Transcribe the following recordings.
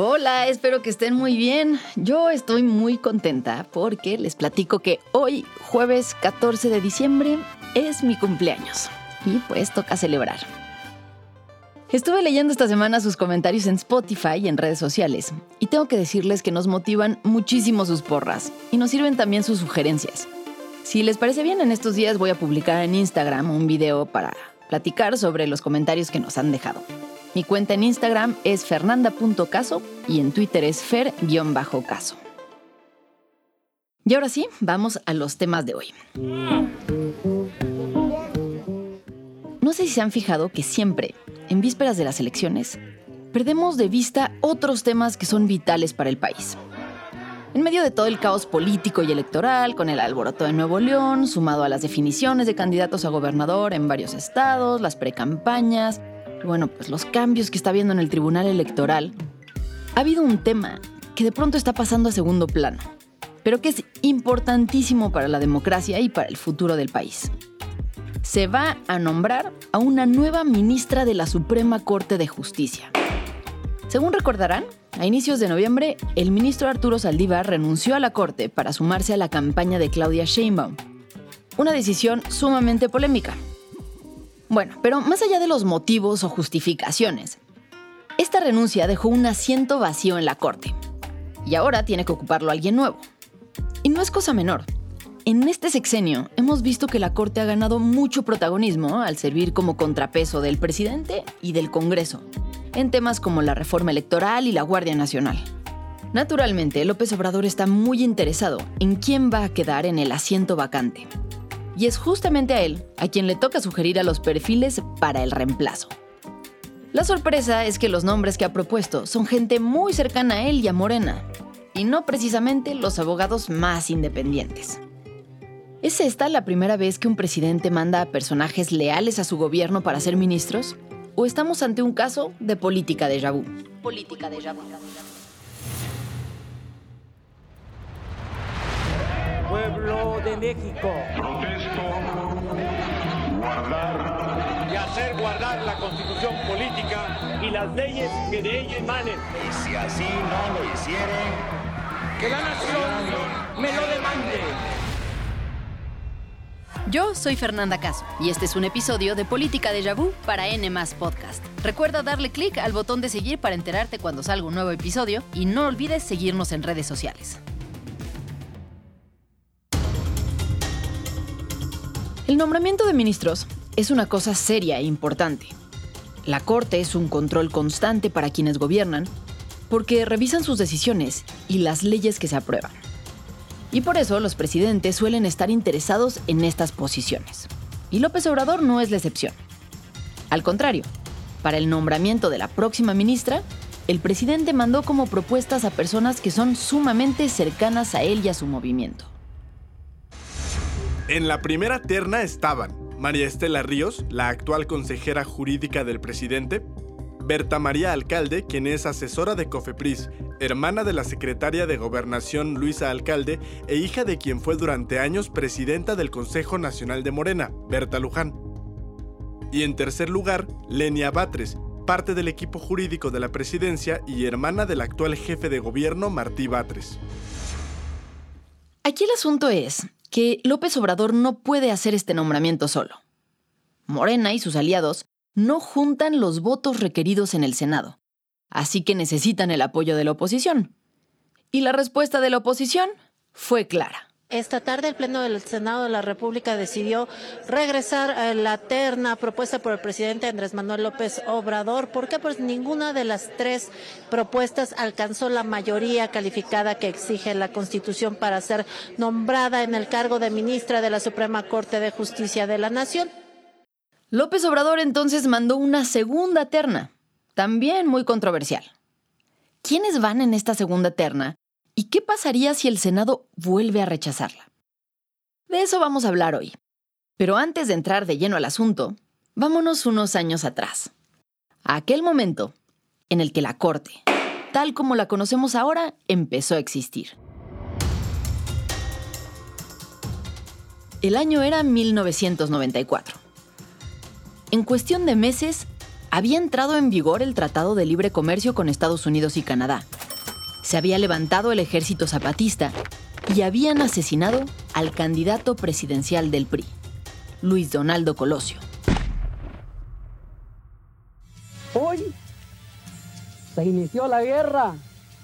Hola, espero que estén muy bien. Yo estoy muy contenta porque les platico que hoy, jueves 14 de diciembre, es mi cumpleaños. Y pues toca celebrar. Estuve leyendo esta semana sus comentarios en Spotify y en redes sociales, y tengo que decirles que nos motivan muchísimo sus porras, y nos sirven también sus sugerencias. Si les parece bien, en estos días voy a publicar en Instagram un video para platicar sobre los comentarios que nos han dejado. Mi cuenta en Instagram es fernanda.caso y en Twitter es fer-caso. Y ahora sí, vamos a los temas de hoy. No sé si se han fijado que siempre, en vísperas de las elecciones, perdemos de vista otros temas que son vitales para el país. En medio de todo el caos político y electoral, con el alboroto de Nuevo León, sumado a las definiciones de candidatos a gobernador en varios estados, las precampañas, bueno, pues los cambios que está habiendo en el Tribunal Electoral, ha habido un tema que de pronto está pasando a segundo plano, pero que es importantísimo para la democracia y para el futuro del país. Se va a nombrar a una nueva ministra de la Suprema Corte de Justicia. Según recordarán, a inicios de noviembre, el ministro Arturo Saldívar renunció a la Corte para sumarse a la campaña de Claudia Sheinbaum. Una decisión sumamente polémica, bueno, pero más allá de los motivos o justificaciones, esta renuncia dejó un asiento vacío en la Corte. Y ahora tiene que ocuparlo alguien nuevo. Y no es cosa menor. En este sexenio hemos visto que la Corte ha ganado mucho protagonismo al servir como contrapeso del presidente y del Congreso, en temas como la reforma electoral y la Guardia Nacional. Naturalmente, López Obrador está muy interesado en quién va a quedar en el asiento vacante y es justamente a él a quien le toca sugerir a los perfiles para el reemplazo. La sorpresa es que los nombres que ha propuesto son gente muy cercana a él y a Morena, y no precisamente los abogados más independientes. ¿Es esta la primera vez que un presidente manda a personajes leales a su gobierno para ser ministros? ¿O estamos ante un caso de política de Yabú? Política de Yabú. pueblo de México. Guardar y hacer guardar la constitución política y las leyes que de ella emanen. Y si así no lo hicieren, que la nación me lo demande. Yo soy Fernanda Caso y este es un episodio de Política de Vu para N Podcast. Recuerda darle clic al botón de seguir para enterarte cuando salga un nuevo episodio y no olvides seguirnos en redes sociales. El nombramiento de ministros es una cosa seria e importante. La Corte es un control constante para quienes gobiernan porque revisan sus decisiones y las leyes que se aprueban. Y por eso los presidentes suelen estar interesados en estas posiciones. Y López Obrador no es la excepción. Al contrario, para el nombramiento de la próxima ministra, el presidente mandó como propuestas a personas que son sumamente cercanas a él y a su movimiento. En la primera terna estaban María Estela Ríos, la actual consejera jurídica del presidente, Berta María Alcalde, quien es asesora de Cofepris, hermana de la secretaria de Gobernación Luisa Alcalde e hija de quien fue durante años presidenta del Consejo Nacional de Morena, Berta Luján. Y en tercer lugar, Lenia Batres, parte del equipo jurídico de la presidencia y hermana del actual jefe de gobierno Martí Batres. Aquí el asunto es que López Obrador no puede hacer este nombramiento solo. Morena y sus aliados no juntan los votos requeridos en el Senado, así que necesitan el apoyo de la oposición. Y la respuesta de la oposición fue clara. Esta tarde el Pleno del Senado de la República decidió regresar a la terna propuesta por el presidente Andrés Manuel López Obrador. ¿Por qué? Pues ninguna de las tres propuestas alcanzó la mayoría calificada que exige la Constitución para ser nombrada en el cargo de ministra de la Suprema Corte de Justicia de la Nación. López Obrador entonces mandó una segunda terna, también muy controversial. ¿Quiénes van en esta segunda terna ¿Y qué pasaría si el Senado vuelve a rechazarla? De eso vamos a hablar hoy. Pero antes de entrar de lleno al asunto, vámonos unos años atrás. A aquel momento en el que la Corte, tal como la conocemos ahora, empezó a existir. El año era 1994. En cuestión de meses, había entrado en vigor el Tratado de Libre Comercio con Estados Unidos y Canadá. Se había levantado el ejército zapatista y habían asesinado al candidato presidencial del PRI, Luis Donaldo Colosio. Hoy se inició la guerra,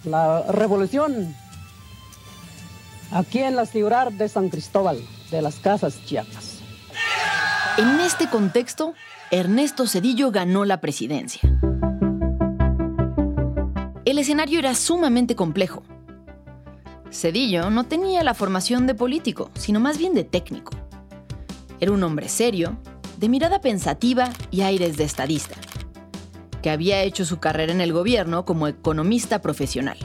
la revolución, aquí en la ciudad de San Cristóbal de las Casas Chiapas. En este contexto, Ernesto Cedillo ganó la presidencia. El escenario era sumamente complejo. Cedillo no tenía la formación de político, sino más bien de técnico. Era un hombre serio, de mirada pensativa y aires de estadista, que había hecho su carrera en el gobierno como economista profesional.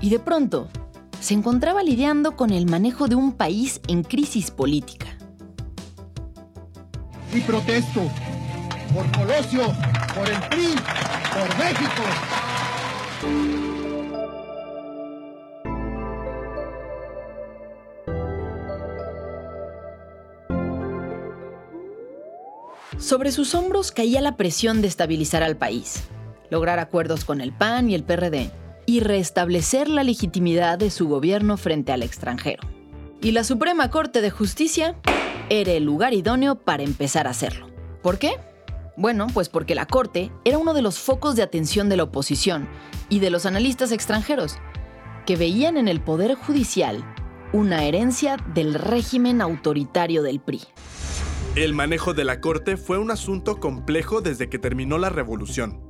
Y de pronto, se encontraba lidiando con el manejo de un país en crisis política y protesto por Colosio, por el PRI, por México. Sobre sus hombros caía la presión de estabilizar al país, lograr acuerdos con el PAN y el PRD y restablecer la legitimidad de su gobierno frente al extranjero. Y la Suprema Corte de Justicia era el lugar idóneo para empezar a hacerlo. ¿Por qué? Bueno, pues porque la Corte era uno de los focos de atención de la oposición y de los analistas extranjeros, que veían en el Poder Judicial una herencia del régimen autoritario del PRI. El manejo de la Corte fue un asunto complejo desde que terminó la Revolución.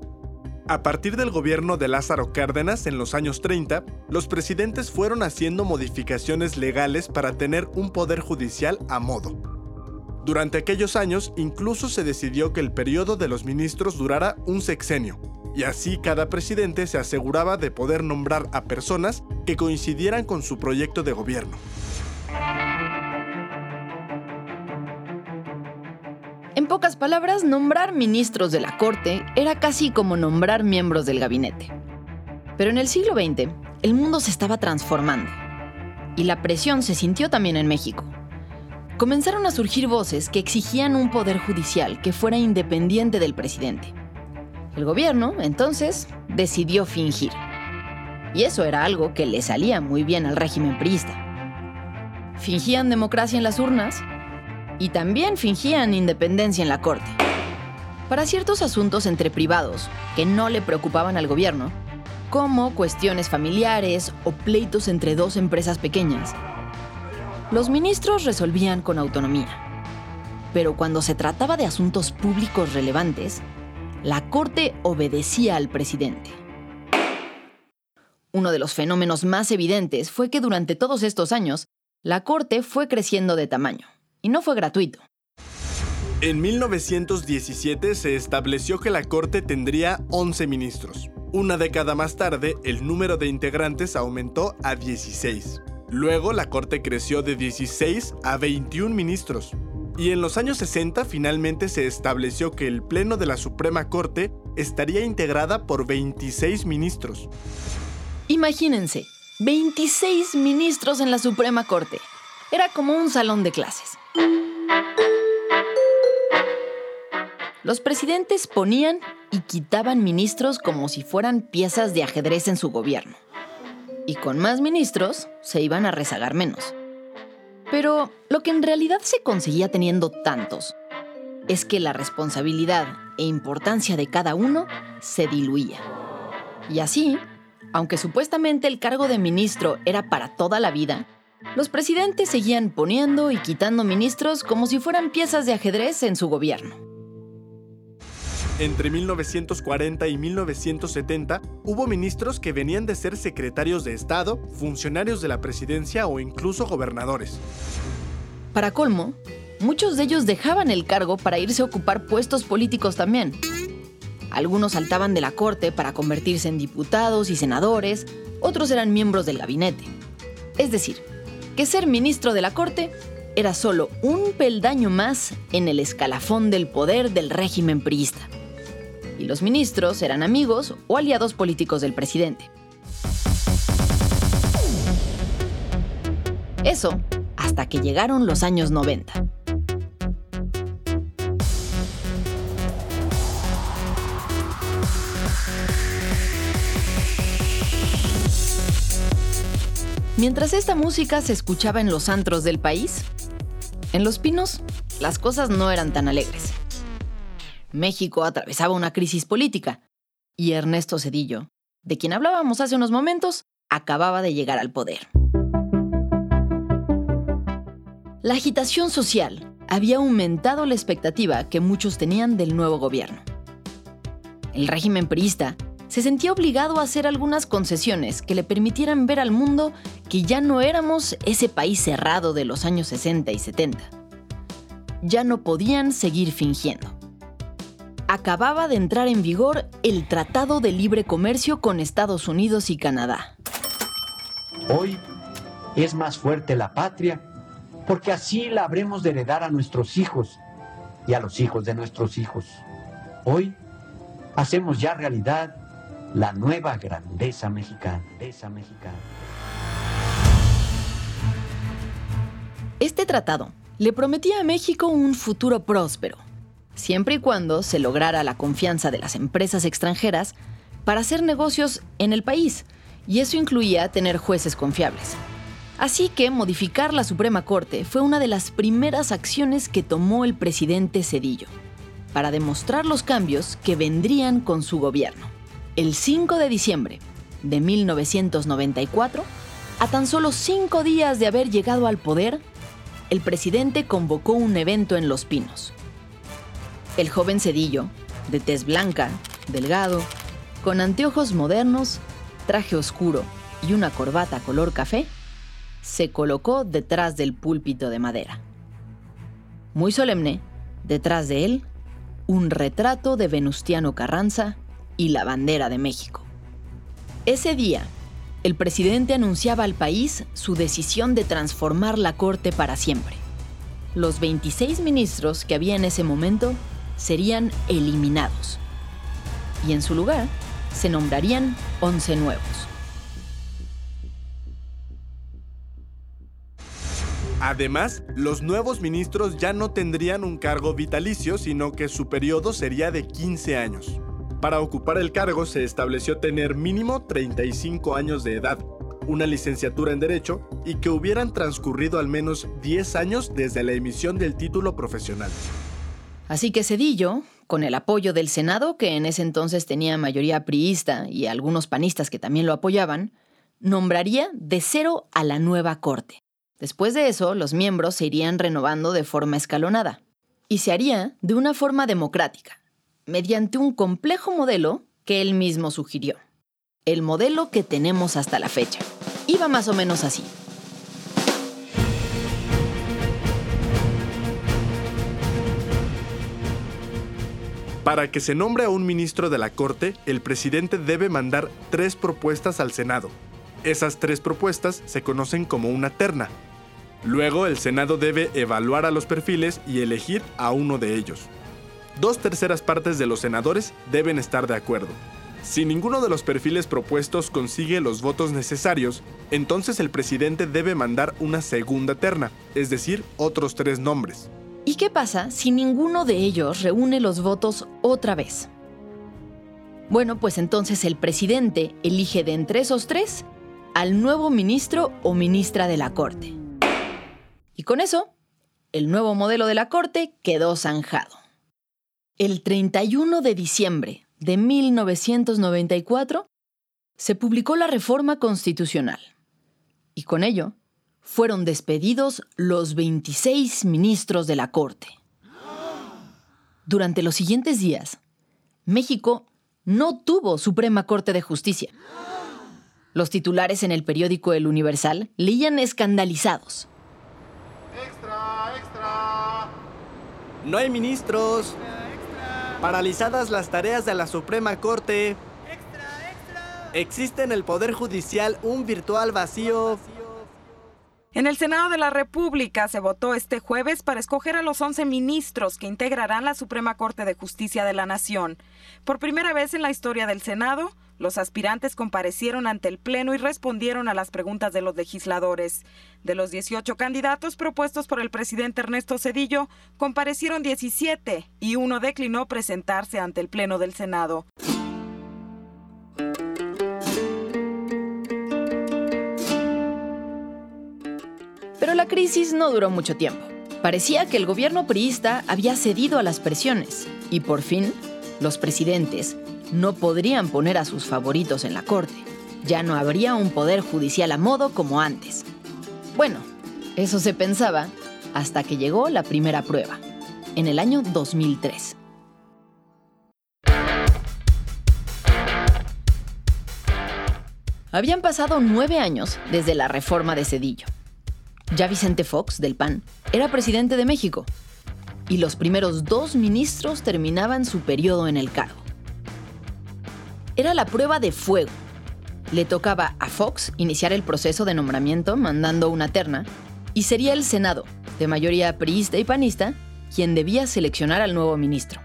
A partir del gobierno de Lázaro Cárdenas en los años 30, los presidentes fueron haciendo modificaciones legales para tener un poder judicial a modo. Durante aquellos años incluso se decidió que el periodo de los ministros durara un sexenio, y así cada presidente se aseguraba de poder nombrar a personas que coincidieran con su proyecto de gobierno. En pocas palabras, nombrar ministros de la Corte era casi como nombrar miembros del gabinete. Pero en el siglo XX, el mundo se estaba transformando. Y la presión se sintió también en México. Comenzaron a surgir voces que exigían un poder judicial que fuera independiente del presidente. El gobierno, entonces, decidió fingir. Y eso era algo que le salía muy bien al régimen priista. Fingían democracia en las urnas y también fingían independencia en la Corte. Para ciertos asuntos entre privados que no le preocupaban al gobierno, como cuestiones familiares o pleitos entre dos empresas pequeñas, los ministros resolvían con autonomía. Pero cuando se trataba de asuntos públicos relevantes, la Corte obedecía al presidente. Uno de los fenómenos más evidentes fue que durante todos estos años, la Corte fue creciendo de tamaño y no fue gratuito. En 1917 se estableció que la Corte tendría 11 ministros. Una década más tarde, el número de integrantes aumentó a 16. Luego, la Corte creció de 16 a 21 ministros. Y en los años 60 finalmente se estableció que el Pleno de la Suprema Corte estaría integrada por 26 ministros. Imagínense, 26 ministros en la Suprema Corte. Era como un salón de clases. Los presidentes ponían y quitaban ministros como si fueran piezas de ajedrez en su gobierno. Y con más ministros se iban a rezagar menos. Pero lo que en realidad se conseguía teniendo tantos es que la responsabilidad e importancia de cada uno se diluía. Y así, aunque supuestamente el cargo de ministro era para toda la vida, los presidentes seguían poniendo y quitando ministros como si fueran piezas de ajedrez en su gobierno. Entre 1940 y 1970 hubo ministros que venían de ser secretarios de Estado, funcionarios de la presidencia o incluso gobernadores. Para colmo, muchos de ellos dejaban el cargo para irse a ocupar puestos políticos también. Algunos saltaban de la corte para convertirse en diputados y senadores, otros eran miembros del gabinete. Es decir, que ser ministro de la corte era solo un peldaño más en el escalafón del poder del régimen priista y los ministros eran amigos o aliados políticos del presidente. Eso hasta que llegaron los años 90. Mientras esta música se escuchaba en los antros del país, en Los Pinos las cosas no eran tan alegres. México atravesaba una crisis política y Ernesto Cedillo, de quien hablábamos hace unos momentos, acababa de llegar al poder. La agitación social había aumentado la expectativa que muchos tenían del nuevo gobierno. El régimen priista se sentía obligado a hacer algunas concesiones que le permitieran ver al mundo que ya no éramos ese país cerrado de los años 60 y 70. Ya no podían seguir fingiendo. Acababa de entrar en vigor el Tratado de Libre Comercio con Estados Unidos y Canadá. Hoy es más fuerte la patria porque así la habremos de heredar a nuestros hijos y a los hijos de nuestros hijos. Hoy hacemos ya realidad la nueva grandeza mexicana. mexicana. Este tratado le prometía a México un futuro próspero, siempre y cuando se lograra la confianza de las empresas extranjeras para hacer negocios en el país, y eso incluía tener jueces confiables. Así que modificar la Suprema Corte fue una de las primeras acciones que tomó el presidente Cedillo, para demostrar los cambios que vendrían con su gobierno. El 5 de diciembre de 1994, a tan solo cinco días de haber llegado al poder, el presidente convocó un evento en Los Pinos. El joven Cedillo, de tez blanca, delgado, con anteojos modernos, traje oscuro y una corbata color café, se colocó detrás del púlpito de madera. Muy solemne, detrás de él, un retrato de Venustiano Carranza y la bandera de México. Ese día, el presidente anunciaba al país su decisión de transformar la Corte para siempre. Los 26 ministros que había en ese momento serían eliminados. Y en su lugar se nombrarían 11 nuevos. Además, los nuevos ministros ya no tendrían un cargo vitalicio, sino que su periodo sería de 15 años. Para ocupar el cargo se estableció tener mínimo 35 años de edad, una licenciatura en Derecho y que hubieran transcurrido al menos 10 años desde la emisión del título profesional. Así que Cedillo, con el apoyo del Senado, que en ese entonces tenía mayoría priista y algunos panistas que también lo apoyaban, nombraría de cero a la nueva Corte. Después de eso, los miembros se irían renovando de forma escalonada. Y se haría de una forma democrática, mediante un complejo modelo que él mismo sugirió. El modelo que tenemos hasta la fecha. Iba más o menos así. Para que se nombre a un ministro de la Corte, el presidente debe mandar tres propuestas al Senado. Esas tres propuestas se conocen como una terna. Luego el Senado debe evaluar a los perfiles y elegir a uno de ellos dos terceras partes de los senadores deben estar de acuerdo. Si ninguno de los perfiles propuestos consigue los votos necesarios, entonces el presidente debe mandar una segunda terna, es decir, otros tres nombres. ¿Y qué pasa si ninguno de ellos reúne los votos otra vez? Bueno, pues entonces el presidente elige de entre esos tres al nuevo ministro o ministra de la Corte. Y con eso, el nuevo modelo de la Corte quedó zanjado. El 31 de diciembre de 1994 se publicó la reforma constitucional y con ello fueron despedidos los 26 ministros de la Corte. Durante los siguientes días, México no tuvo Suprema Corte de Justicia. Los titulares en el periódico El Universal leían escandalizados. Extra, extra. No hay ministros. Paralizadas las tareas de la Suprema Corte. Extra, extra. Existe en el Poder Judicial un virtual vacío. En el Senado de la República se votó este jueves para escoger a los 11 ministros que integrarán la Suprema Corte de Justicia de la Nación. Por primera vez en la historia del Senado, los aspirantes comparecieron ante el Pleno y respondieron a las preguntas de los legisladores. De los 18 candidatos propuestos por el presidente Ernesto Cedillo, comparecieron 17 y uno declinó presentarse ante el Pleno del Senado. La crisis no duró mucho tiempo. Parecía que el gobierno priista había cedido a las presiones y por fin los presidentes no podrían poner a sus favoritos en la corte. Ya no habría un poder judicial a modo como antes. Bueno, eso se pensaba hasta que llegó la primera prueba, en el año 2003. Habían pasado nueve años desde la reforma de Cedillo. Ya Vicente Fox, del PAN, era presidente de México. Y los primeros dos ministros terminaban su periodo en el cargo. Era la prueba de fuego. Le tocaba a Fox iniciar el proceso de nombramiento mandando una terna, y sería el Senado, de mayoría priista y panista, quien debía seleccionar al nuevo ministro.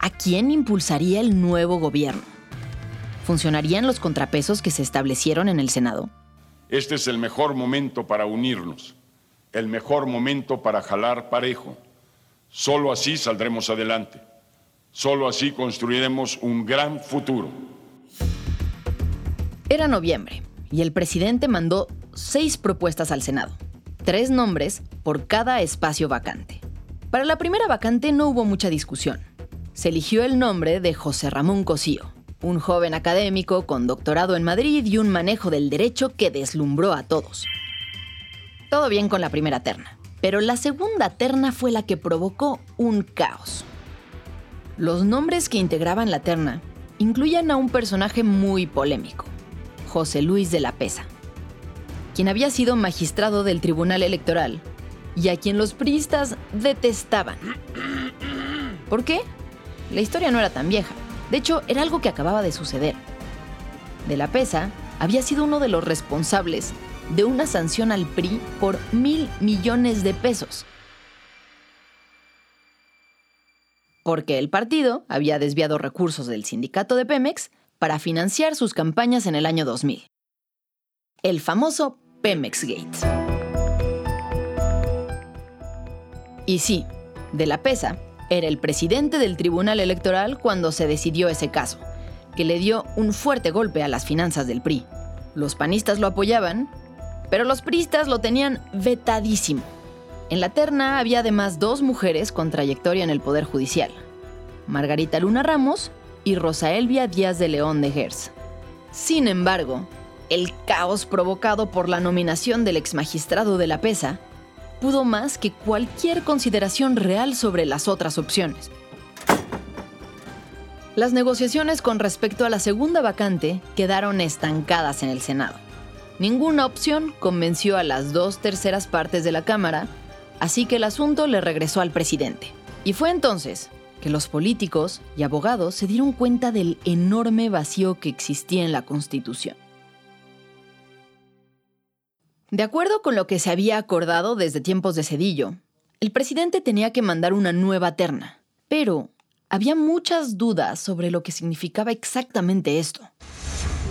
¿A quién impulsaría el nuevo gobierno? ¿Funcionarían los contrapesos que se establecieron en el Senado? Este es el mejor momento para unirnos, el mejor momento para jalar parejo. Solo así saldremos adelante. Solo así construiremos un gran futuro. Era noviembre y el presidente mandó seis propuestas al Senado, tres nombres por cada espacio vacante. Para la primera vacante no hubo mucha discusión. Se eligió el nombre de José Ramón Cosío, un joven académico con doctorado en Madrid y un manejo del derecho que deslumbró a todos. Todo bien con la primera terna, pero la segunda terna fue la que provocó un caos. Los nombres que integraban la terna incluían a un personaje muy polémico, José Luis de la Pesa, quien había sido magistrado del Tribunal Electoral y a quien los priistas detestaban. ¿Por qué? La historia no era tan vieja. De hecho, era algo que acababa de suceder. De la Pesa había sido uno de los responsables de una sanción al PRI por mil millones de pesos. Porque el partido había desviado recursos del sindicato de Pemex para financiar sus campañas en el año 2000. El famoso Pemex Gate. Y sí, de la Pesa era el presidente del Tribunal Electoral cuando se decidió ese caso, que le dio un fuerte golpe a las finanzas del PRI. Los panistas lo apoyaban, pero los priistas lo tenían vetadísimo. En la terna había además dos mujeres con trayectoria en el Poder Judicial, Margarita Luna Ramos y Rosa Elvia Díaz de León de Gers. Sin embargo, el caos provocado por la nominación del exmagistrado de la PESA pudo más que cualquier consideración real sobre las otras opciones. Las negociaciones con respecto a la segunda vacante quedaron estancadas en el Senado. Ninguna opción convenció a las dos terceras partes de la Cámara, así que el asunto le regresó al presidente. Y fue entonces que los políticos y abogados se dieron cuenta del enorme vacío que existía en la Constitución. De acuerdo con lo que se había acordado desde tiempos de Cedillo, el presidente tenía que mandar una nueva terna, pero había muchas dudas sobre lo que significaba exactamente esto.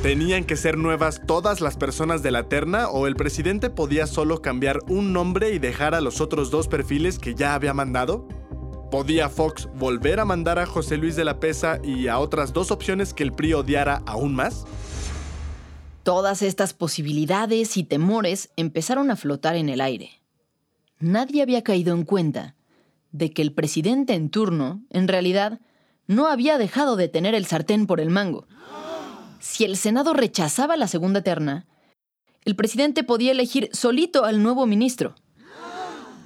¿Tenían que ser nuevas todas las personas de la terna o el presidente podía solo cambiar un nombre y dejar a los otros dos perfiles que ya había mandado? ¿Podía Fox volver a mandar a José Luis de la Pesa y a otras dos opciones que el PRI odiara aún más? Todas estas posibilidades y temores empezaron a flotar en el aire. Nadie había caído en cuenta de que el presidente en turno, en realidad, no había dejado de tener el sartén por el mango. Si el Senado rechazaba la segunda terna, el presidente podía elegir solito al nuevo ministro.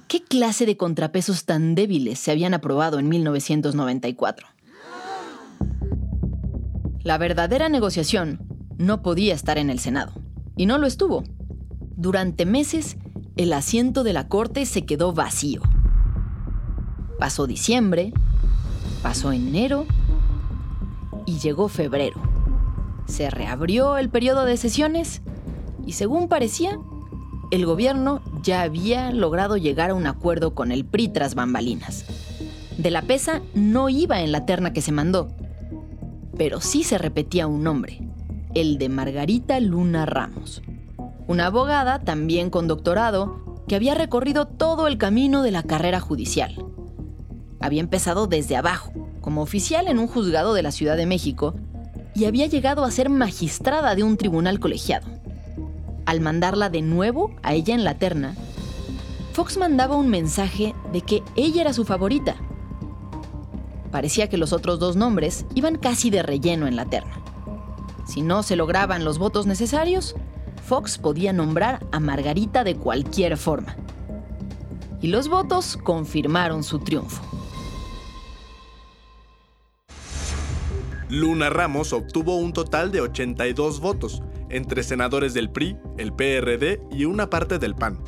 ¿Qué clase de contrapesos tan débiles se habían aprobado en 1994? La verdadera negociación no podía estar en el Senado. Y no lo estuvo. Durante meses, el asiento de la Corte se quedó vacío. Pasó diciembre, pasó enero y llegó febrero. Se reabrió el periodo de sesiones y según parecía, el gobierno ya había logrado llegar a un acuerdo con el PRI tras bambalinas. De la pesa no iba en la terna que se mandó, pero sí se repetía un nombre, el de Margarita Luna Ramos, una abogada también con doctorado que había recorrido todo el camino de la carrera judicial. Había empezado desde abajo, como oficial en un juzgado de la Ciudad de México, y había llegado a ser magistrada de un tribunal colegiado. Al mandarla de nuevo a ella en la terna, Fox mandaba un mensaje de que ella era su favorita. Parecía que los otros dos nombres iban casi de relleno en la terna. Si no se lograban los votos necesarios, Fox podía nombrar a Margarita de cualquier forma. Y los votos confirmaron su triunfo. Luna Ramos obtuvo un total de 82 votos, entre senadores del PRI, el PRD y una parte del PAN.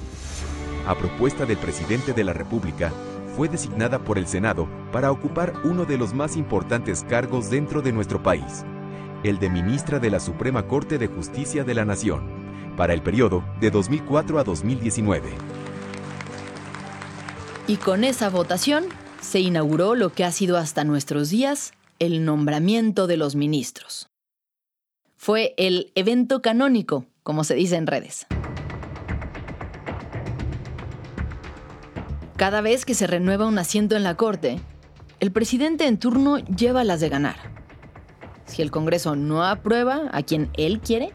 A propuesta del presidente de la República, fue designada por el Senado para ocupar uno de los más importantes cargos dentro de nuestro país, el de ministra de la Suprema Corte de Justicia de la Nación, para el periodo de 2004 a 2019. Y con esa votación se inauguró lo que ha sido hasta nuestros días el nombramiento de los ministros. Fue el evento canónico, como se dice en redes. Cada vez que se renueva un asiento en la Corte, el presidente en turno lleva las de ganar. Si el Congreso no aprueba a quien él quiere,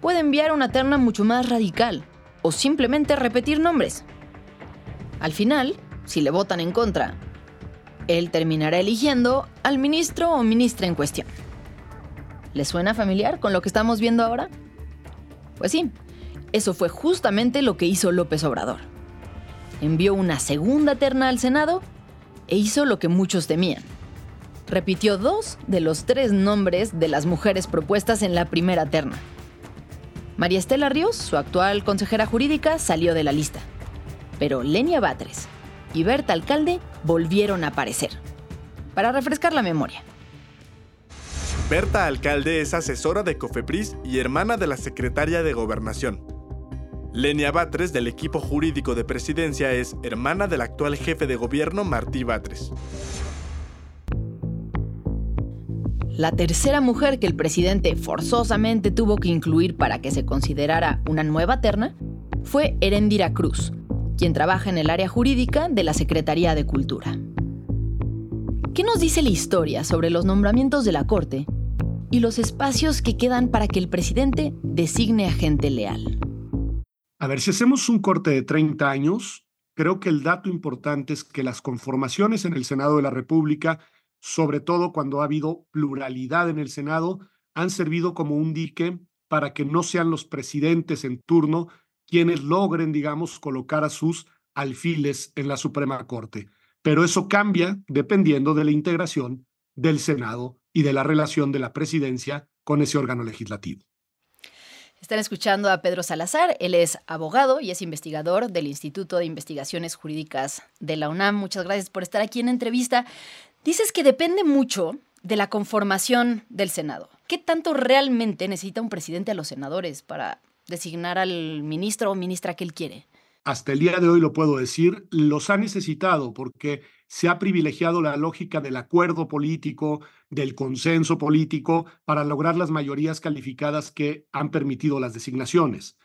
puede enviar una terna mucho más radical o simplemente repetir nombres. Al final, si le votan en contra él terminará eligiendo al ministro o ministra en cuestión. ¿Le suena familiar con lo que estamos viendo ahora? Pues sí, eso fue justamente lo que hizo López Obrador. Envió una segunda terna al Senado e hizo lo que muchos temían. Repitió dos de los tres nombres de las mujeres propuestas en la primera terna. María Estela Ríos, su actual consejera jurídica, salió de la lista. Pero Lenia Batres, y Berta Alcalde volvieron a aparecer. Para refrescar la memoria. Berta Alcalde es asesora de Cofepris y hermana de la secretaria de Gobernación. Lenia Batres, del equipo jurídico de presidencia, es hermana del actual jefe de gobierno Martí Batres. La tercera mujer que el presidente forzosamente tuvo que incluir para que se considerara una nueva terna fue Erendira Cruz, quien trabaja en el área jurídica de la Secretaría de Cultura. ¿Qué nos dice la historia sobre los nombramientos de la Corte y los espacios que quedan para que el presidente designe a gente leal? A ver, si hacemos un corte de 30 años, creo que el dato importante es que las conformaciones en el Senado de la República, sobre todo cuando ha habido pluralidad en el Senado, han servido como un dique para que no sean los presidentes en turno quienes logren, digamos, colocar a sus alfiles en la Suprema Corte. Pero eso cambia dependiendo de la integración del Senado y de la relación de la presidencia con ese órgano legislativo. Están escuchando a Pedro Salazar, él es abogado y es investigador del Instituto de Investigaciones Jurídicas de la UNAM. Muchas gracias por estar aquí en entrevista. Dices que depende mucho de la conformación del Senado. ¿Qué tanto realmente necesita un presidente a los senadores para designar al ministro o ministra que él quiere. Hasta el día de hoy lo puedo decir, los ha necesitado porque se ha privilegiado la lógica del acuerdo político, del consenso político, para lograr las mayorías calificadas que han permitido las designaciones.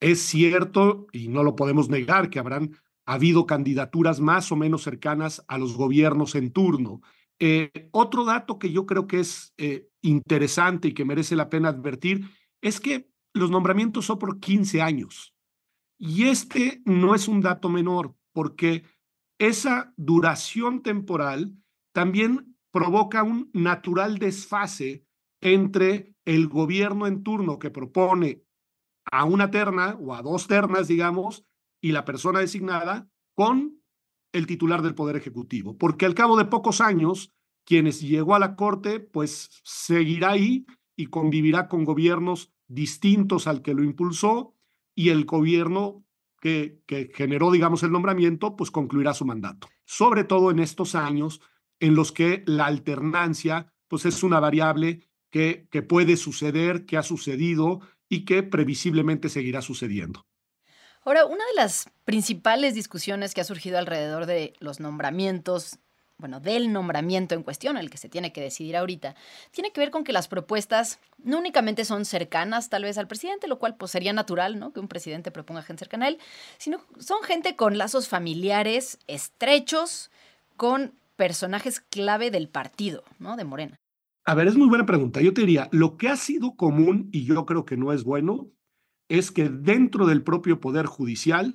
Es cierto, y no lo podemos negar, que habrán habido candidaturas más o menos cercanas a los gobiernos en turno. Eh, otro dato que yo creo que es eh, interesante y que merece la pena advertir es que los nombramientos son por 15 años. Y este no es un dato menor, porque esa duración temporal también provoca un natural desfase entre el gobierno en turno que propone a una terna o a dos ternas, digamos, y la persona designada con el titular del Poder Ejecutivo. Porque al cabo de pocos años, quienes llegó a la Corte, pues seguirá ahí y convivirá con gobiernos distintos al que lo impulsó y el gobierno que, que generó, digamos, el nombramiento, pues concluirá su mandato. Sobre todo en estos años en los que la alternancia, pues es una variable que, que puede suceder, que ha sucedido y que previsiblemente seguirá sucediendo. Ahora, una de las principales discusiones que ha surgido alrededor de los nombramientos bueno, del nombramiento en cuestión, el que se tiene que decidir ahorita, tiene que ver con que las propuestas no únicamente son cercanas tal vez al presidente, lo cual pues sería natural, ¿no? Que un presidente proponga gente cercana a él, sino son gente con lazos familiares estrechos con personajes clave del partido, ¿no? De Morena. A ver, es muy buena pregunta. Yo te diría, lo que ha sido común, y yo creo que no es bueno, es que dentro del propio Poder Judicial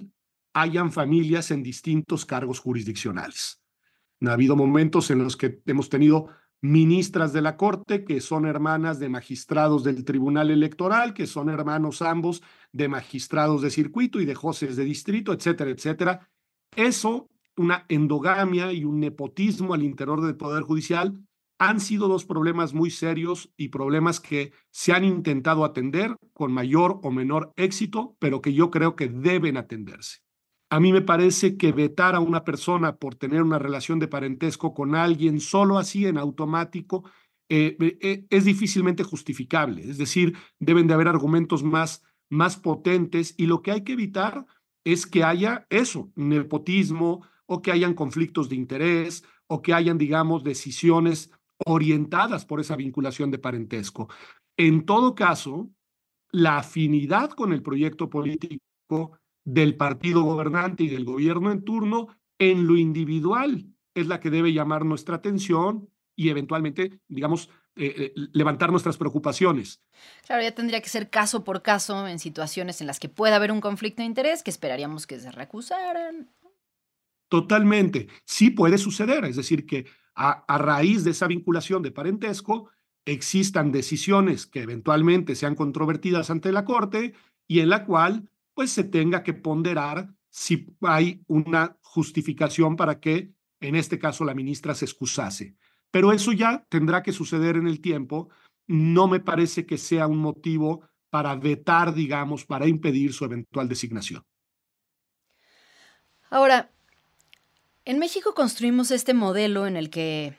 hayan familias en distintos cargos jurisdiccionales. Ha habido momentos en los que hemos tenido ministras de la Corte que son hermanas de magistrados del Tribunal Electoral, que son hermanos ambos de magistrados de circuito y de jueces de distrito, etcétera, etcétera. Eso, una endogamia y un nepotismo al interior del Poder Judicial, han sido dos problemas muy serios y problemas que se han intentado atender con mayor o menor éxito, pero que yo creo que deben atenderse. A mí me parece que vetar a una persona por tener una relación de parentesco con alguien solo así en automático eh, eh, es difícilmente justificable. Es decir, deben de haber argumentos más, más potentes y lo que hay que evitar es que haya eso, nepotismo o que hayan conflictos de interés o que hayan, digamos, decisiones orientadas por esa vinculación de parentesco. En todo caso, la afinidad con el proyecto político del partido gobernante y del gobierno en turno en lo individual es la que debe llamar nuestra atención y eventualmente, digamos, eh, eh, levantar nuestras preocupaciones. Claro, ya tendría que ser caso por caso en situaciones en las que pueda haber un conflicto de interés que esperaríamos que se recusaran. Totalmente. Sí puede suceder, es decir, que a, raíz de esa vinculación de parentesco existan decisiones que eventualmente sean controvertidas ante la Corte y en la cual pues se tenga que ponderar si hay una justificación para que, en este caso, la ministra se excusase. Pero eso ya tendrá que suceder en el tiempo. No me parece que sea un motivo para vetar, digamos, para impedir su eventual designación. Ahora, en México construimos este modelo en el que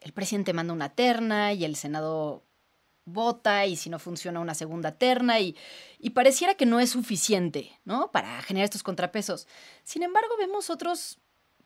el presidente manda una terna y el Senado vota y si no funciona una segunda terna y, y, pareciera que no es suficiente, ¿no? Para generar estos contrapesos. Sin embargo, vemos otros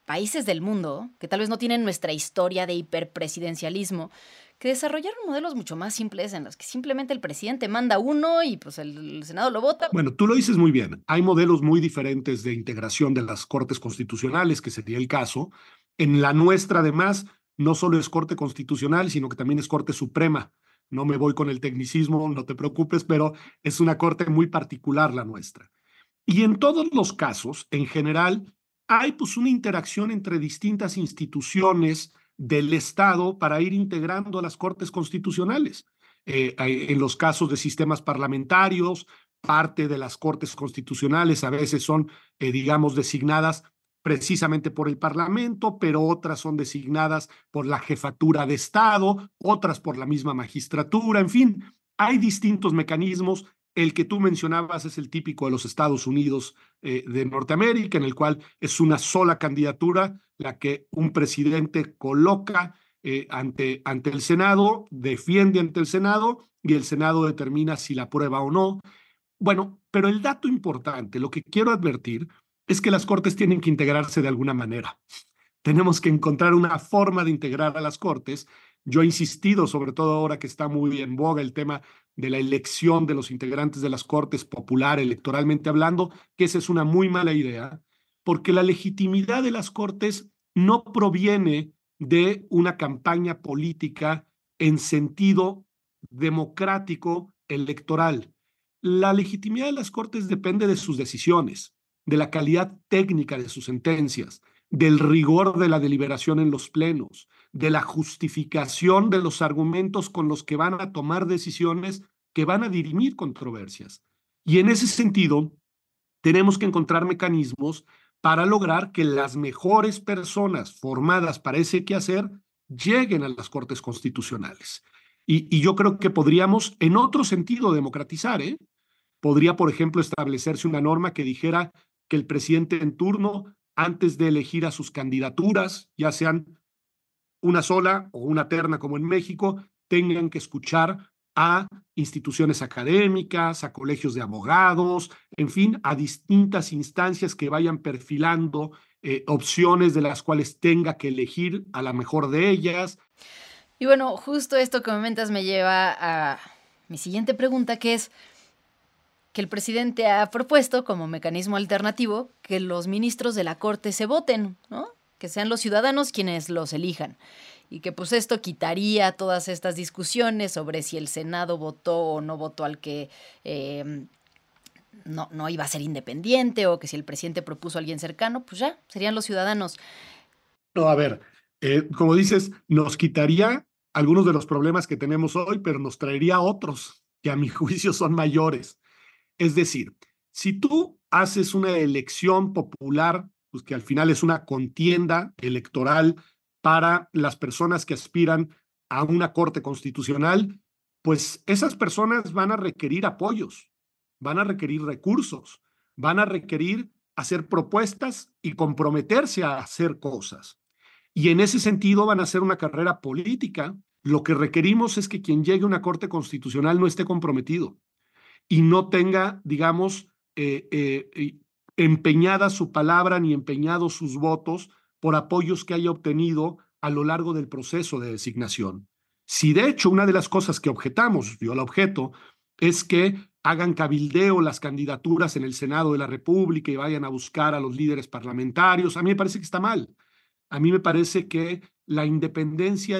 países del mundo que tal vez no tienen nuestra historia de hiperpresidencialismo, que desarrollaron modelos mucho más simples en los que simplemente el presidente manda uno y pues el, Senado lo vota. Bueno, tú lo dices muy bien. Hay modelos muy diferentes de integración de las cortes constitucionales, que sería el caso. En la nuestra, además, no solo es corte constitucional, sino que también es corte suprema no me voy con el tecnicismo, no te preocupes, pero es una corte muy particular la nuestra. Y en todos los casos, en general, hay pues una interacción entre distintas instituciones del Estado para ir integrando a las cortes constitucionales. Eh, en los casos de sistemas parlamentarios, parte de las cortes constitucionales a veces son, eh, digamos, designadas precisamente por el Parlamento, pero otras son designadas por la jefatura de Estado, otras por la misma magistratura, en fin, hay distintos mecanismos. El que tú mencionabas es el típico de los Estados Unidos eh, de Norteamérica, en el cual es una sola candidatura la que un presidente coloca eh, ante, ante el Senado, defiende ante el Senado y el Senado determina si la aprueba o no. Bueno, pero el dato importante, lo que quiero advertir, es que las Cortes tienen que integrarse de alguna manera. Tenemos que encontrar una forma de integrar a las Cortes. Yo he insistido, sobre todo ahora que está muy en boga el tema de la elección de los integrantes de las Cortes popular, electoralmente hablando, que esa es una muy mala idea, porque la legitimidad de las Cortes no proviene de una campaña política en sentido democrático electoral. La legitimidad de las Cortes depende de sus decisiones de la calidad técnica de sus sentencias, del rigor de la deliberación en los plenos, de la justificación de los argumentos con los que van a tomar decisiones que van a dirimir controversias. Y en ese sentido, tenemos que encontrar mecanismos para lograr que las mejores personas formadas para ese quehacer lleguen a las Cortes Constitucionales. Y, yo creo que podríamos, en otro sentido, democratizar. ¿eh? Podría, por ejemplo, establecerse una norma que dijera que el presidente en turno, antes de elegir a sus candidaturas, ya sean una sola o una terna como en México, tengan que escuchar a instituciones académicas, a colegios de abogados, en fin, a distintas instancias que vayan perfilando eh, opciones de las cuales tenga que elegir a la mejor de ellas. Y bueno, justo esto que comentas me lleva a mi siguiente pregunta, que es, que el presidente ha propuesto como mecanismo alternativo que los ministros de la Corte se voten, ¿no? Que sean los ciudadanos quienes los elijan. Y que pues esto quitaría todas estas discusiones sobre si el Senado votó o no votó al que em, no, no iba a ser independiente o que si el presidente propuso a alguien cercano, pues ya, serían los ciudadanos. No, a ver, eh, como dices, nos quitaría algunos de los problemas que tenemos hoy, pero nos traería otros que a mi juicio son mayores. Es decir, si tú haces una elección popular, pues que al final es una contienda electoral para las personas que aspiran a una corte constitucional, pues esas personas van a requerir apoyos, van a requerir recursos, van a requerir hacer propuestas y comprometerse a hacer cosas. Y en ese sentido van a hacer una carrera política. Lo que requerimos es que quien llegue a una corte constitucional no esté comprometido y no tenga, digamos, eh, eh, empeñada su palabra ni empeñados sus votos por apoyos que haya obtenido a lo largo del proceso de designación. Si de hecho una de las cosas que objetamos, yo la objeto, es que hagan cabildeo las candidaturas en el Senado de la República y vayan a buscar a los líderes parlamentarios, a mí me parece que está mal. A mí me parece que la independencia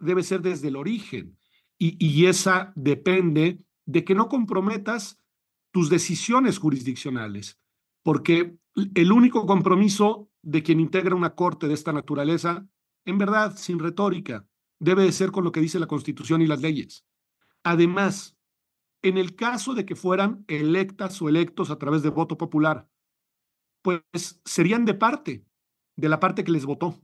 debe ser desde el origen y esa depende de que no comprometas tus decisiones jurisdiccionales, porque el único compromiso de quien integra una corte de esta naturaleza, en verdad, sin retórica, debe de ser con lo que dice la Constitución y las leyes. Además, en el caso de que fueran electas o electos a través de voto popular, pues serían de parte, de la parte que les votó,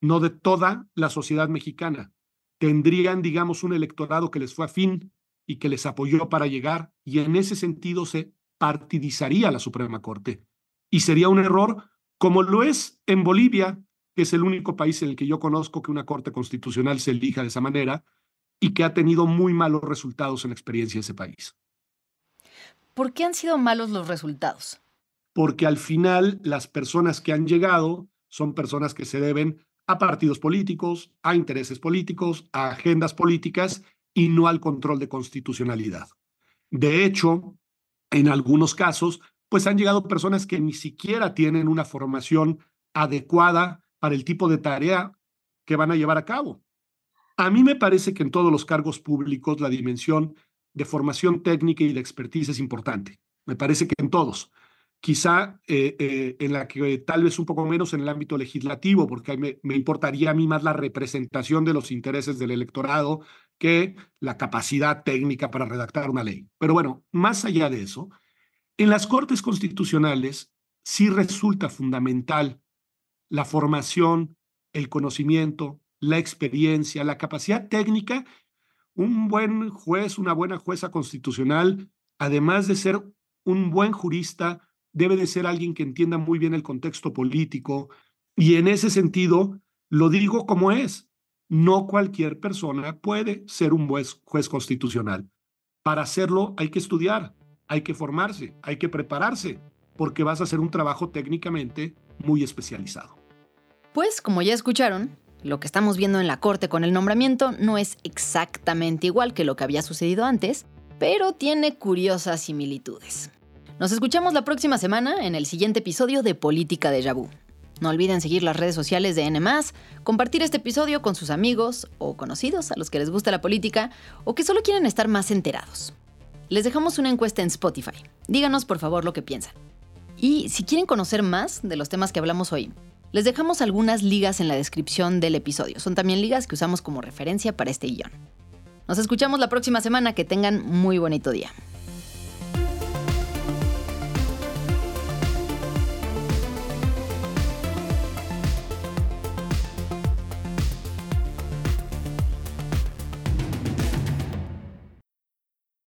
no de toda la sociedad mexicana. Tendrían, digamos, un electorado que les fue afín y que les apoyó para llegar, y en ese sentido se partidizaría la Suprema Corte. Y sería un error, como lo es en Bolivia, que es el único país en el que yo conozco que una Corte Constitucional se elija de esa manera y que ha tenido muy malos resultados en la experiencia de ese país. ¿Por qué han sido malos los resultados? Porque al final las personas que han llegado son personas que se deben a partidos políticos, a intereses políticos, a agendas políticas y no al control de constitucionalidad. De hecho, en algunos casos, pues han llegado personas que ni siquiera tienen una formación adecuada para el tipo de tarea que van a llevar a cabo. A mí me parece que en todos los cargos públicos la dimensión de formación técnica y de expertise es importante. Me parece que en todos. Quizá eh, eh, en la que tal vez un poco menos en el ámbito legislativo, porque me, me importaría a mí más la representación de los intereses del electorado que la capacidad técnica para redactar una ley. Pero bueno, más allá de eso, en las Cortes Constitucionales sí resulta fundamental la formación, el conocimiento, la experiencia, la capacidad técnica. Un buen juez, una buena jueza constitucional, además de ser un buen jurista, debe de ser alguien que entienda muy bien el contexto político. Y en ese sentido, lo digo como es. No cualquier persona puede ser un juez, constitucional. Para hacerlo hay que estudiar, hay que formarse, hay que prepararse, porque vas a hacer un trabajo técnicamente muy especializado. Pues, como ya escucharon, lo que estamos viendo en la Corte con el nombramiento no es exactamente igual que lo que había sucedido antes, pero tiene curiosas similitudes. Nos escuchamos la próxima semana en el siguiente episodio de Política de Yabú. No olviden seguir las redes sociales de N, compartir este episodio con sus amigos o conocidos a los que les gusta la política o que solo quieren estar más enterados. Les dejamos una encuesta en Spotify. Díganos por favor lo que piensan. Y si quieren conocer más de los temas que hablamos hoy, les dejamos algunas ligas en la descripción del episodio. Son también ligas que usamos como referencia para este guion. Nos escuchamos la próxima semana. Que tengan muy bonito día.